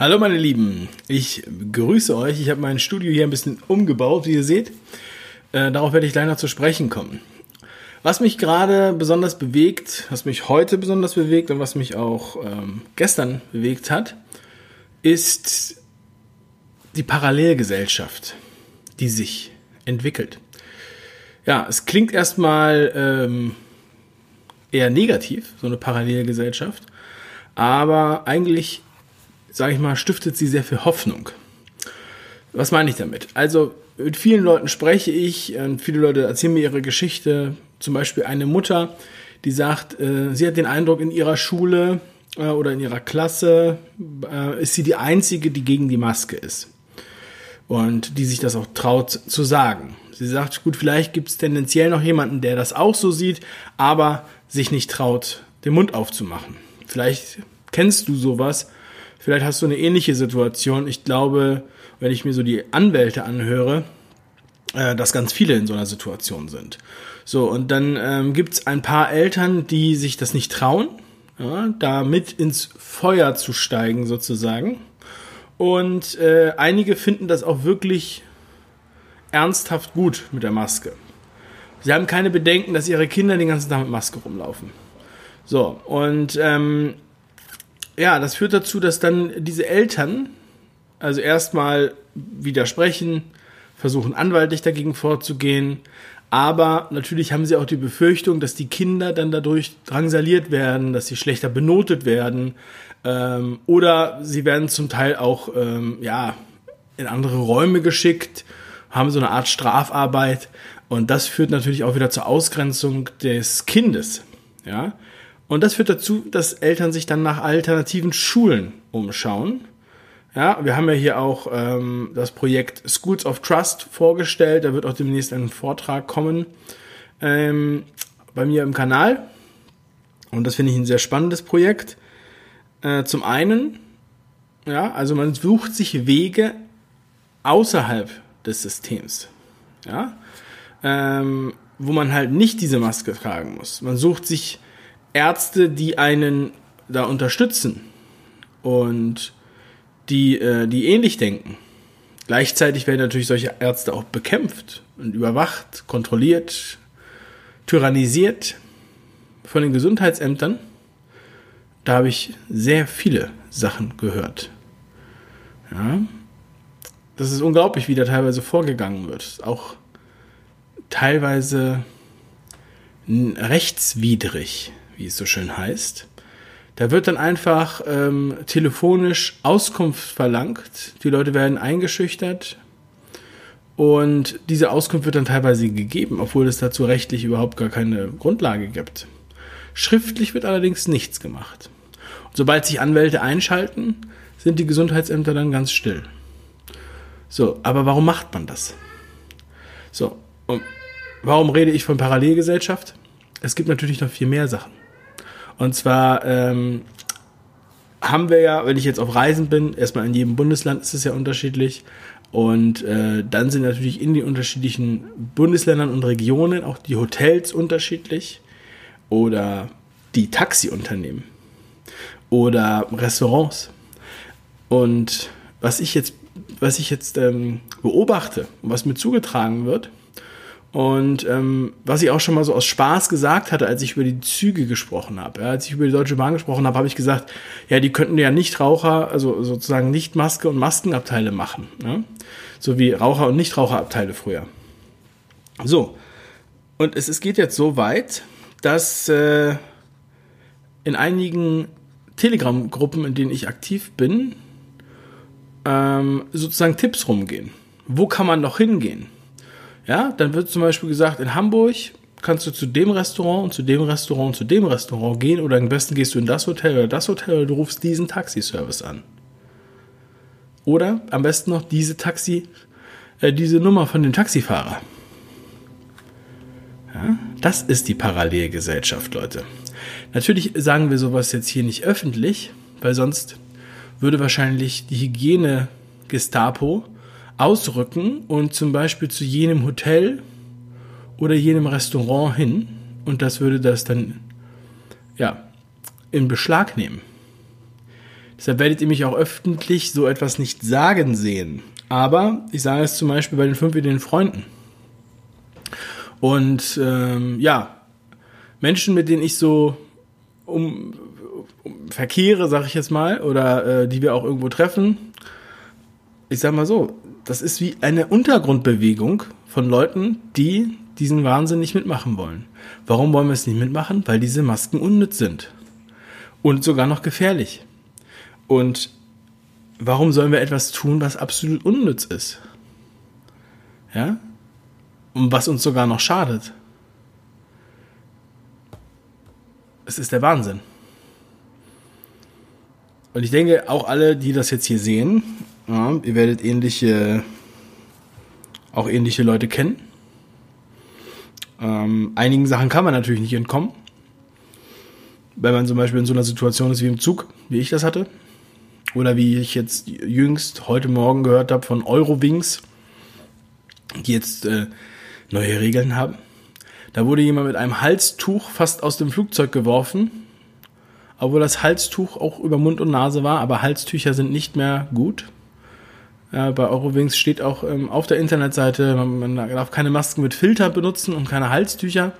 Hallo meine Lieben, ich grüße euch. Ich habe mein Studio hier ein bisschen umgebaut, wie ihr seht. Äh, darauf werde ich gleich noch zu sprechen kommen. Was mich gerade besonders bewegt, was mich heute besonders bewegt und was mich auch ähm, gestern bewegt hat, ist die Parallelgesellschaft, die sich entwickelt. Ja, es klingt erstmal ähm, eher negativ, so eine Parallelgesellschaft, aber eigentlich sage ich mal, stiftet sie sehr viel Hoffnung. Was meine ich damit? Also mit vielen Leuten spreche ich und viele Leute erzählen mir ihre Geschichte. Zum Beispiel eine Mutter, die sagt, äh, sie hat den Eindruck, in ihrer Schule äh, oder in ihrer Klasse äh, ist sie die Einzige, die gegen die Maske ist. Und die sich das auch traut zu sagen. Sie sagt, gut, vielleicht gibt es tendenziell noch jemanden, der das auch so sieht, aber sich nicht traut, den Mund aufzumachen. Vielleicht kennst du sowas Vielleicht hast du eine ähnliche Situation. Ich glaube, wenn ich mir so die Anwälte anhöre, äh, dass ganz viele in so einer Situation sind. So, und dann ähm, gibt es ein paar Eltern, die sich das nicht trauen, ja, da mit ins Feuer zu steigen sozusagen. Und äh, einige finden das auch wirklich ernsthaft gut mit der Maske. Sie haben keine Bedenken, dass ihre Kinder den ganzen Tag mit Maske rumlaufen. So, und ähm, ja, das führt dazu, dass dann diese Eltern also erstmal widersprechen, versuchen anwaltlich dagegen vorzugehen, aber natürlich haben sie auch die Befürchtung, dass die Kinder dann dadurch drangsaliert werden, dass sie schlechter benotet werden. Ähm, oder sie werden zum Teil auch ähm, ja in andere Räume geschickt, haben so eine Art Strafarbeit. Und das führt natürlich auch wieder zur Ausgrenzung des Kindes. Ja, und das führt dazu, dass Eltern sich dann nach alternativen Schulen umschauen. Ja, wir haben ja hier auch ähm, das Projekt Schools of Trust vorgestellt. Da wird auch demnächst ein Vortrag kommen ähm, bei mir im Kanal. Und das finde ich ein sehr spannendes Projekt. Äh, zum einen, ja, also man sucht sich Wege außerhalb des Systems. Ja, ähm, wo man halt nicht diese Maske tragen muss. Man sucht sich Ärzte, die einen da unterstützen und die, äh, die ähnlich denken. Gleichzeitig werden natürlich solche Ärzte auch bekämpft und überwacht, kontrolliert, tyrannisiert von den Gesundheitsämtern. Da habe ich sehr viele Sachen gehört. Ja. Das ist unglaublich, wie da teilweise vorgegangen wird. Auch teilweise rechtswidrig wie es so schön heißt. Da wird dann einfach ähm, telefonisch Auskunft verlangt. Die Leute werden eingeschüchtert. Und diese Auskunft wird dann teilweise gegeben, obwohl es dazu rechtlich überhaupt gar keine Grundlage gibt. Schriftlich wird allerdings nichts gemacht. Und sobald sich Anwälte einschalten, sind die Gesundheitsämter dann ganz still. So, aber warum macht man das? So, und warum rede ich von Parallelgesellschaft? Es gibt natürlich noch viel mehr Sachen. Und zwar ähm, haben wir ja, wenn ich jetzt auf Reisen bin, erstmal in jedem Bundesland ist es ja unterschiedlich. Und äh, dann sind natürlich in den unterschiedlichen Bundesländern und Regionen auch die Hotels unterschiedlich oder die Taxiunternehmen oder Restaurants. Und was ich jetzt, was ich jetzt ähm, beobachte und was mir zugetragen wird, und ähm, was ich auch schon mal so aus Spaß gesagt hatte, als ich über die Züge gesprochen habe, ja, als ich über die Deutsche Bahn gesprochen habe, habe ich gesagt, ja, die könnten ja nicht Raucher, also sozusagen nicht Maske und Maskenabteile machen, ja? so wie Raucher und Nichtraucherabteile früher. So, und es, es geht jetzt so weit, dass äh, in einigen Telegram-Gruppen, in denen ich aktiv bin, ähm, sozusagen Tipps rumgehen. Wo kann man noch hingehen? Ja, dann wird zum Beispiel gesagt, in Hamburg kannst du zu dem Restaurant und zu dem Restaurant und zu dem Restaurant gehen oder am besten gehst du in das Hotel oder das Hotel oder du rufst diesen Taxiservice an. Oder am besten noch diese Taxi, äh, diese Nummer von dem Taxifahrer. Ja, das ist die Parallelgesellschaft, Leute. Natürlich sagen wir sowas jetzt hier nicht öffentlich, weil sonst würde wahrscheinlich die Hygiene Gestapo ausrücken und zum Beispiel zu jenem Hotel oder jenem Restaurant hin und das würde das dann ja in Beschlag nehmen. Deshalb werdet ihr mich auch öffentlich so etwas nicht sagen sehen. Aber ich sage es zum Beispiel bei den fünf Ideen Freunden. Und ähm, ja, Menschen, mit denen ich so um, um verkehre, sag ich jetzt mal, oder äh, die wir auch irgendwo treffen, ich sag mal so, das ist wie eine Untergrundbewegung von Leuten, die diesen Wahnsinn nicht mitmachen wollen. Warum wollen wir es nicht mitmachen? Weil diese Masken unnütz sind. Und sogar noch gefährlich. Und warum sollen wir etwas tun, was absolut unnütz ist? Ja? Und was uns sogar noch schadet. Es ist der Wahnsinn. Und ich denke, auch alle, die das jetzt hier sehen, ja, ihr werdet ähnliche, auch ähnliche Leute kennen. Ähm, einigen Sachen kann man natürlich nicht entkommen. Wenn man zum Beispiel in so einer Situation ist wie im Zug, wie ich das hatte. Oder wie ich jetzt jüngst heute Morgen gehört habe von Eurowings, die jetzt äh, neue Regeln haben. Da wurde jemand mit einem Halstuch fast aus dem Flugzeug geworfen, obwohl das Halstuch auch über Mund und Nase war, aber Halstücher sind nicht mehr gut. Ja, bei Eurowings steht auch ähm, auf der Internetseite, man, man, darf keine Masken mit Filter benutzen und keine Halstücher,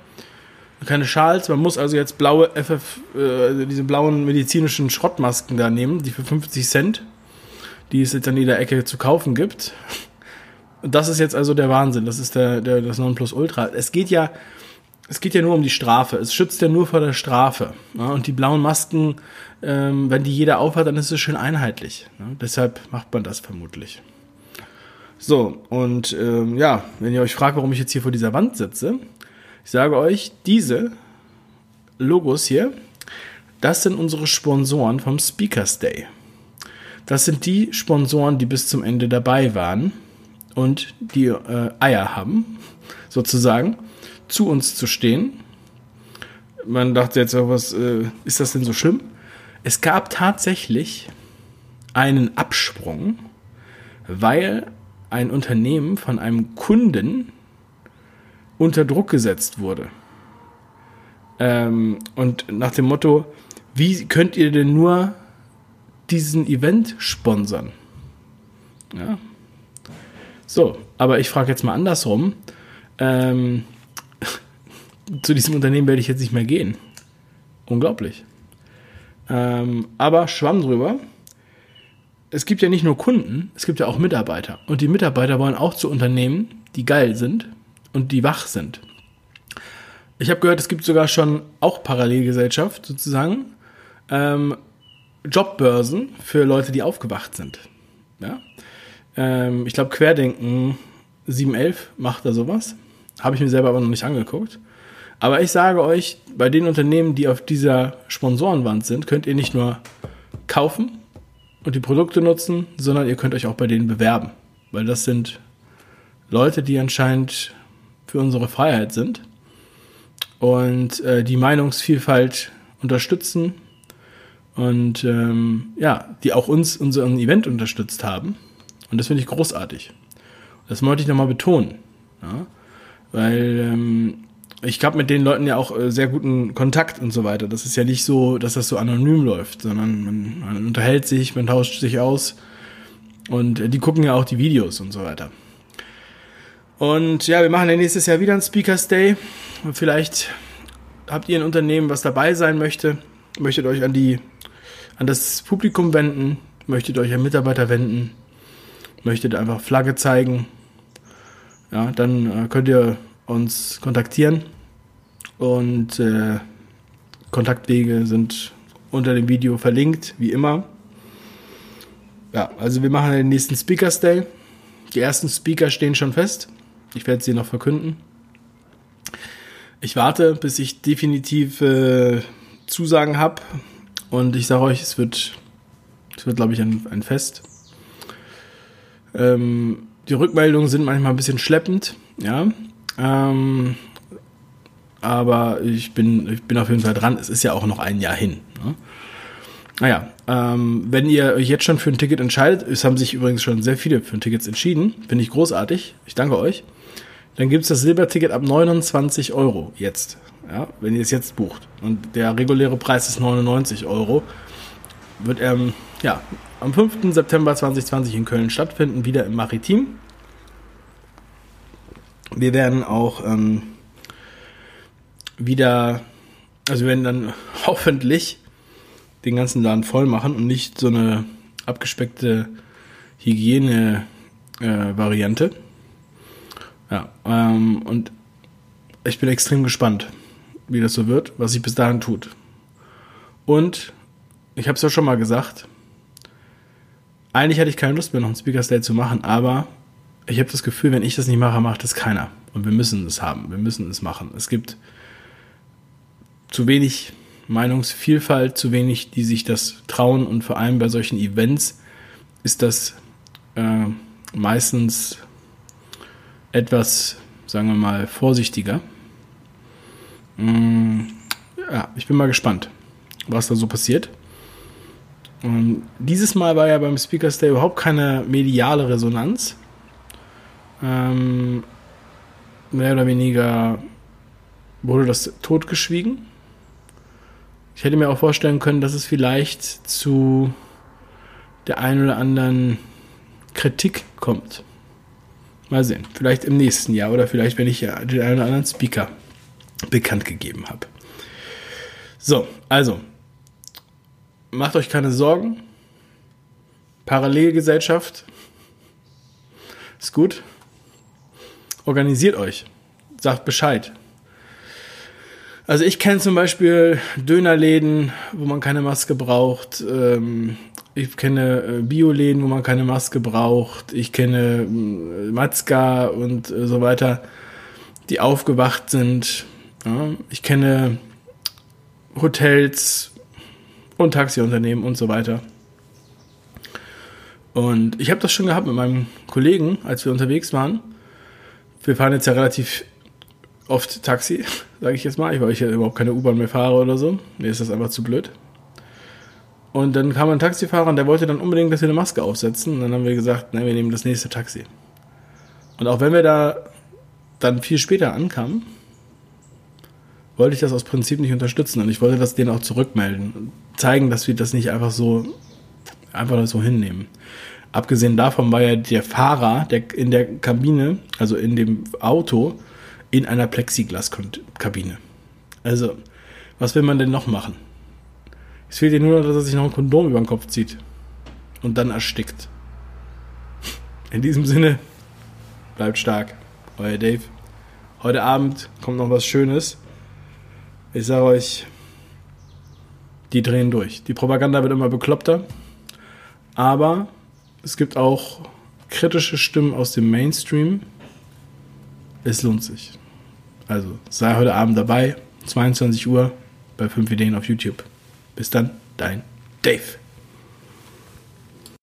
keine Schals. Man muss also jetzt blaue FF, äh, diese blauen medizinischen Schrottmasken da nehmen, die für 50 Cent, die es jetzt an jeder Ecke zu kaufen gibt. Das ist jetzt also der Wahnsinn. Das ist der, der das Nonplusultra. Es geht ja, es geht ja nur um die Strafe. Es schützt ja nur vor der Strafe. Ja, und die blauen Masken, ähm, wenn die jeder aufhat, dann ist es schön einheitlich. Ja, deshalb macht man das vermutlich. So, und ähm, ja, wenn ihr euch fragt, warum ich jetzt hier vor dieser Wand sitze, ich sage euch, diese Logos hier, das sind unsere Sponsoren vom Speakers Day. Das sind die Sponsoren, die bis zum Ende dabei waren und die äh, Eier haben, sozusagen, zu uns zu stehen. Man dachte jetzt, was äh, ist das denn so schlimm? Es gab tatsächlich einen Absprung, weil ein Unternehmen von einem Kunden unter Druck gesetzt wurde. Ähm, und nach dem Motto, wie könnt ihr denn nur diesen Event sponsern? Ja, so, aber ich frage jetzt mal andersrum. Ähm, zu diesem Unternehmen werde ich jetzt nicht mehr gehen. Unglaublich. Ähm, aber schwamm drüber. Es gibt ja nicht nur Kunden, es gibt ja auch Mitarbeiter. Und die Mitarbeiter wollen auch zu Unternehmen, die geil sind und die wach sind. Ich habe gehört, es gibt sogar schon auch Parallelgesellschaft sozusagen. Ähm, Jobbörsen für Leute, die aufgewacht sind. Ja? Ähm, ich glaube, Querdenken 711 macht da sowas. Habe ich mir selber aber noch nicht angeguckt. Aber ich sage euch, bei den Unternehmen, die auf dieser Sponsorenwand sind, könnt ihr nicht nur kaufen und die Produkte nutzen, sondern ihr könnt euch auch bei denen bewerben. Weil das sind Leute, die anscheinend für unsere Freiheit sind und äh, die Meinungsvielfalt unterstützen und ähm, ja, die auch uns unseren Event unterstützt haben. Und das finde ich großartig. Das wollte ich nochmal betonen. Ja? Weil ähm, ich habe mit den Leuten ja auch äh, sehr guten Kontakt und so weiter. Das ist ja nicht so, dass das so anonym läuft, sondern man, man unterhält sich, man tauscht sich aus. Und äh, die gucken ja auch die Videos und so weiter. Und ja, wir machen ja nächstes Jahr wieder einen Speakers Day. Und vielleicht habt ihr ein Unternehmen, was dabei sein möchte, möchtet euch an die, an das Publikum wenden, möchtet euch an Mitarbeiter wenden möchtet einfach Flagge zeigen, ja, dann äh, könnt ihr uns kontaktieren und äh, Kontaktwege sind unter dem Video verlinkt, wie immer. Ja, also wir machen den nächsten Speakers Day. Die ersten Speaker stehen schon fest. Ich werde sie noch verkünden. Ich warte, bis ich definitiv äh, Zusagen habe. Und ich sage euch, es wird, es wird, glaube ich, ein, ein Fest. Ähm, die Rückmeldungen sind manchmal ein bisschen schleppend, ja. Ähm, aber ich bin, ich bin auf jeden Fall dran. Es ist ja auch noch ein Jahr hin. Ne? Naja, ähm, wenn ihr euch jetzt schon für ein Ticket entscheidet, es haben sich übrigens schon sehr viele für ein Ticket entschieden, finde ich großartig. Ich danke euch. Dann gibt es das Silberticket ab 29 Euro jetzt, ja, wenn ihr es jetzt bucht. Und der reguläre Preis ist 99 Euro. Wird ähm, ja, am 5. September 2020 in Köln stattfinden, wieder im Maritim. Wir werden auch ähm, wieder, also wir werden dann hoffentlich den ganzen Laden voll machen und nicht so eine abgespeckte Hygiene-Variante. Äh, ja, ähm, und ich bin extrem gespannt, wie das so wird, was sich bis dahin tut. Und ich habe es ja schon mal gesagt, eigentlich hatte ich keine Lust mehr, noch ein Speakers Day zu machen, aber ich habe das Gefühl, wenn ich das nicht mache, macht das keiner. Und wir müssen es haben, wir müssen es machen. Es gibt zu wenig Meinungsvielfalt, zu wenig, die sich das trauen und vor allem bei solchen Events ist das äh, meistens etwas, sagen wir mal, vorsichtiger. Mm, ja, ich bin mal gespannt, was da so passiert. Und dieses Mal war ja beim Speakers Day überhaupt keine mediale Resonanz. Ähm, mehr oder weniger wurde das totgeschwiegen. Ich hätte mir auch vorstellen können, dass es vielleicht zu der einen oder anderen Kritik kommt. Mal sehen. Vielleicht im nächsten Jahr oder vielleicht, wenn ich ja den einen oder anderen Speaker bekannt gegeben habe. So, also, macht euch keine Sorgen. Parallelgesellschaft ist gut. Organisiert euch. Sagt Bescheid. Also ich kenne zum Beispiel Dönerläden, wo man keine Maske braucht. Ähm, ich kenne äh, Bioläden, wo man keine Maske braucht. Ich kenne äh, Matzka und äh, so weiter, die aufgewacht sind. Ich kenne Hotels und Taxiunternehmen und so weiter. Und ich habe das schon gehabt mit meinem Kollegen, als wir unterwegs waren. Wir fahren jetzt ja relativ oft Taxi, sage ich jetzt mal, weil ich ja überhaupt keine U-Bahn mehr fahre oder so. Mir ist das einfach zu blöd. Und dann kam ein Taxifahrer und der wollte dann unbedingt, dass wir eine Maske aufsetzen. Und dann haben wir gesagt, nein, wir nehmen das nächste Taxi. Und auch wenn wir da dann viel später ankamen, wollte ich das aus Prinzip nicht unterstützen. Und ich wollte das denen auch zurückmelden. Zeigen, dass wir das nicht einfach so, einfach so hinnehmen. Abgesehen davon war ja der Fahrer der in der Kabine, also in dem Auto, in einer Plexiglaskabine. Also, was will man denn noch machen? Es fehlt dir nur noch, dass er sich noch ein Kondom über den Kopf zieht. Und dann erstickt. In diesem Sinne, bleibt stark. Euer Dave. Heute Abend kommt noch was Schönes. Ich sage euch, die drehen durch. Die Propaganda wird immer bekloppter. Aber es gibt auch kritische Stimmen aus dem Mainstream. Es lohnt sich. Also sei heute Abend dabei, 22 Uhr bei 5 Ideen auf YouTube. Bis dann, dein Dave.